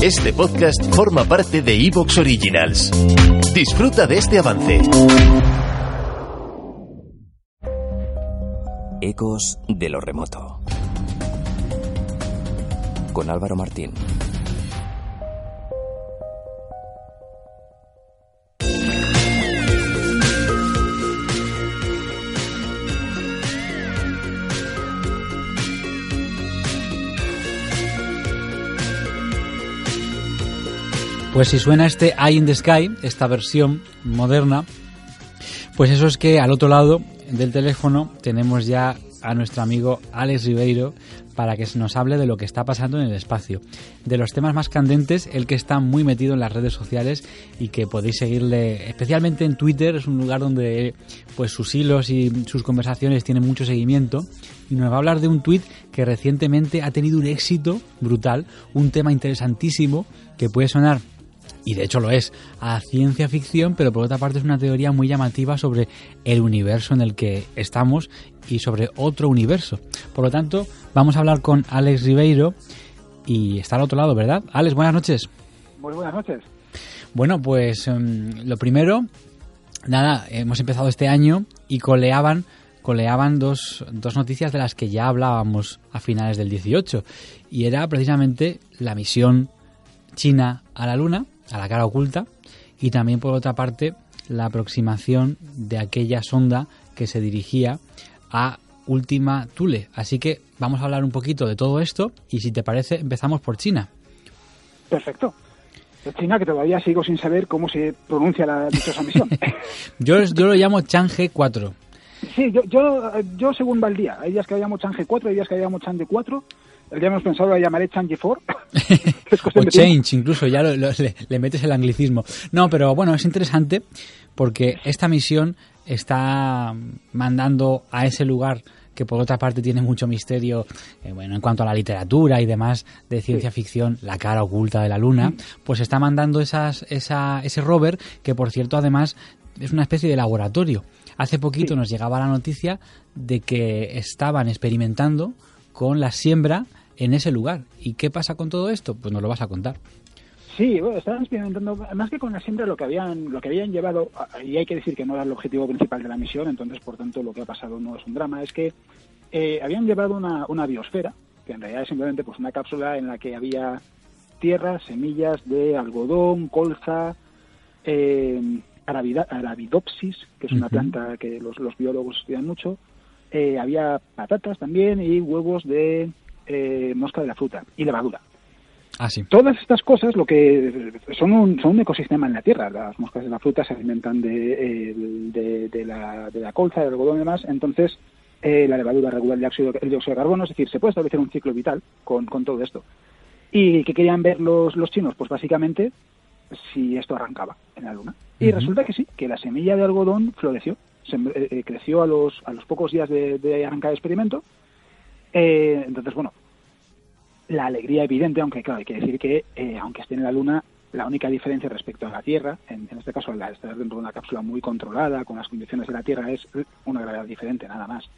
Este podcast forma parte de Evox Originals. Disfruta de este avance. Ecos de lo remoto. Con Álvaro Martín. Pues si suena este Eye in the Sky, esta versión moderna, pues eso es que al otro lado del teléfono tenemos ya a nuestro amigo Alex Ribeiro para que nos hable de lo que está pasando en el espacio, de los temas más candentes, el que está muy metido en las redes sociales y que podéis seguirle especialmente en Twitter, es un lugar donde pues sus hilos y sus conversaciones tienen mucho seguimiento y nos va a hablar de un tweet que recientemente ha tenido un éxito brutal, un tema interesantísimo que puede sonar y de hecho lo es, a ciencia ficción, pero por otra parte es una teoría muy llamativa sobre el universo en el que estamos y sobre otro universo. Por lo tanto, vamos a hablar con Alex Ribeiro y está al otro lado, ¿verdad? Alex, buenas noches. Muy buenas noches. Bueno, pues um, lo primero, nada, hemos empezado este año y coleaban coleaban dos, dos noticias de las que ya hablábamos a finales del 18 y era precisamente la misión china a la Luna a la cara oculta y también por otra parte la aproximación de aquella sonda que se dirigía a Última Thule. Así que vamos a hablar un poquito de todo esto y si te parece empezamos por China. Perfecto. China, que todavía sigo sin saber cómo se pronuncia la dichosa misión. yo, yo lo llamo Chang'e 4. Sí, yo, yo, yo según va el día. Hay días que lo llamo Chang'e 4, hay días que lo llamo Chang'e 4 hemos pensado la llamaré Change 4. o Change, incluso, ya le, metes el anglicismo. No, pero bueno, es interesante porque esta misión está mandando a ese lugar que por otra parte tiene mucho misterio, eh, bueno, en cuanto a la literatura y demás de ciencia ficción, la cara oculta de la luna, pues está mandando esas, esa, ese rover que por cierto además es una especie de laboratorio. Hace poquito nos llegaba la noticia de que estaban experimentando con la siembra en ese lugar. ¿Y qué pasa con todo esto? Pues nos lo vas a contar. Sí, bueno, estaban experimentando, más que con la siembra, lo que habían, lo que habían llevado, y hay que decir que no era el objetivo principal de la misión, entonces por tanto lo que ha pasado no es un drama, es que eh, habían llevado una, una biosfera, que en realidad es simplemente pues una cápsula en la que había tierra, semillas de algodón, colza, eh, arabidopsis, que es una planta que los, los biólogos estudian mucho, eh, había patatas también y huevos de eh, mosca de la fruta y levadura. Ah, sí. Todas estas cosas lo que son un, son un ecosistema en la tierra. Las moscas de la fruta se alimentan de, de, la, de la colza, del algodón y demás. Entonces, eh, la levadura regula el dióxido, el dióxido de carbono. Es decir, se puede establecer un ciclo vital con, con todo esto. ¿Y qué querían ver los, los chinos? Pues básicamente si esto arrancaba en la Luna. Y resulta que sí, que la semilla de algodón floreció. Se, eh, creció a los, a los pocos días de, de arrancar el experimento eh, entonces, bueno, la alegría evidente, aunque claro, hay que decir que eh, aunque esté en la Luna, la única diferencia respecto a la Tierra, en, este caso al estar dentro de una cápsula muy controlada, con las condiciones de la Tierra, es una gravedad diferente, nada más.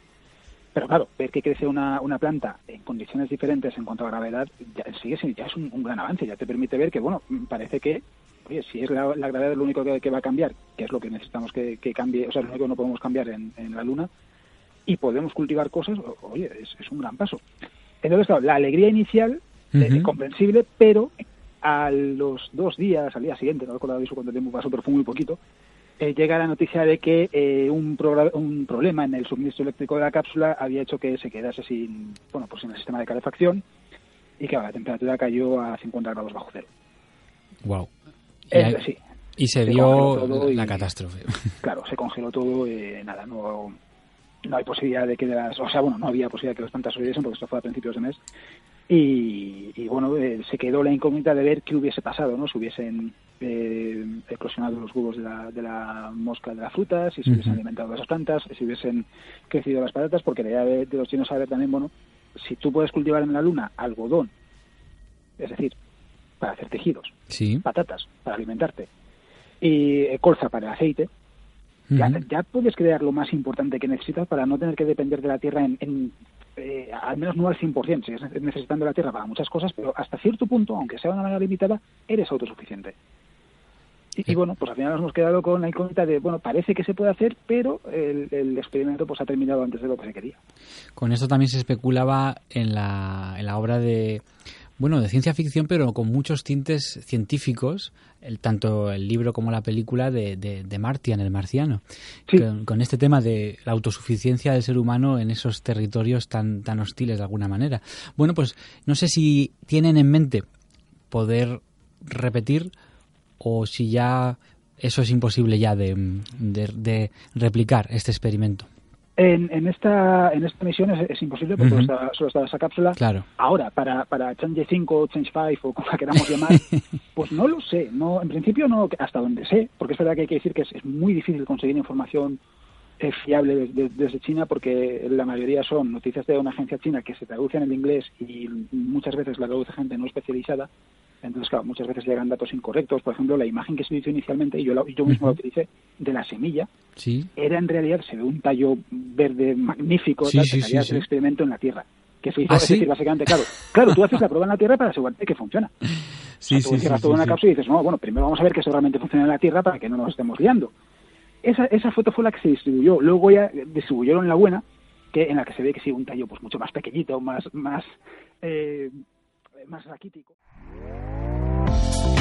Pero claro, ver que crece una, una planta en condiciones diferentes en cuanto a gravedad, ya, sigue, ya es un, gran avance, ya te permite ver que, bueno, parece que, oye, si es la, gravedad lo único que, va a cambiar, que es lo que necesitamos que, cambie, o sea, lo único que no podemos cambiar en la Luna, y podemos cultivar cosas, oye, es, un gran paso. Entonces, claro, la alegría inicial es comprensible, pero a los dos días, al día siguiente, no recuerdo eso cuánto tiempo pasó, pero fue muy poquito, eh, llega la noticia de que eh, un, un problema en el suministro eléctrico de la cápsula había hecho que se quedase sin, bueno, pues sin el sistema de calefacción y que la temperatura cayó a 50 grados bajo cero. Wow. sí, y se, dio la catástrofe. Claro, se congeló todo, nada, no no hay posibilidad de que las, o sea, bueno, no había posibilidad de que las plantas sobreviviesen porque esto fue a principios de mes. Y, bueno, eh, se quedó la incógnita de ver qué hubiese pasado, ¿no? Si hubiesen eh, eclosionado los huevos de la, de la mosca de la fruta, si se hubiesen alimentado esas plantas, si hubiesen crecido las patatas, porque la idea de, los chinos saber también, bueno, si tú puedes cultivar en la luna algodón, es decir, para hacer tejidos, patatas para alimentarte, y eh, colza para el aceite, ya, puedes crear lo más importante que necesitas para no tener que depender de la tierra en, eh, al menos no al 100%, sigues necesitando la Tierra para muchas cosas, pero hasta cierto punto, aunque sea de una manera limitada, eres autosuficiente. Y, bueno, pues al final nos hemos quedado con la incógnita de, bueno, parece que se puede hacer, pero el, el, experimento pues ha terminado antes de lo que se quería. Con esto también se especulaba en la, en la obra de, bueno, de ciencia ficción, pero con muchos tintes científicos, el, tanto el libro como la película de, de, Martian, el marciano, con, este tema de la autosuficiencia del ser humano en esos territorios tan, tan hostiles de alguna manera. Bueno, pues no sé si tienen en mente poder repetir o si ya eso es imposible ya de, de, replicar este experimento. En, en, esta en esta misión es, imposible porque solo, está, esa cápsula. Claro. Ahora, para, para Change 5 o Change 5 o como la queramos llamar, pues no lo sé. no En principio no, hasta donde sé, porque es verdad que hay que decir que es, muy difícil conseguir información eh, fiable desde, China porque la mayoría son noticias de una agencia china que se traducen en inglés y muchas veces la traduce gente no especializada entonces, claro, muchas veces llegan datos incorrectos. Por ejemplo, la imagen que se hizo inicialmente, y yo, yo mismo la utilicé, de la semilla, sí. era en realidad, se ve un tallo verde magnífico, sí, sí, que el experimento en la Tierra. Que se hizo, ¿Ah, es decir, básicamente, claro, claro, tú haces la prueba en la Tierra para asegurarte que funciona. Sí, o sea, tú cierras toda una cápsula y dices, no, bueno, primero vamos a ver que eso realmente funciona en la Tierra para que no nos estemos liando. Esa, esa foto fue la que se distribuyó. Luego ya distribuyeron la buena, que en la que se ve que sí, un tallo pues mucho más pequeñito, más, más, eh, más raquítico.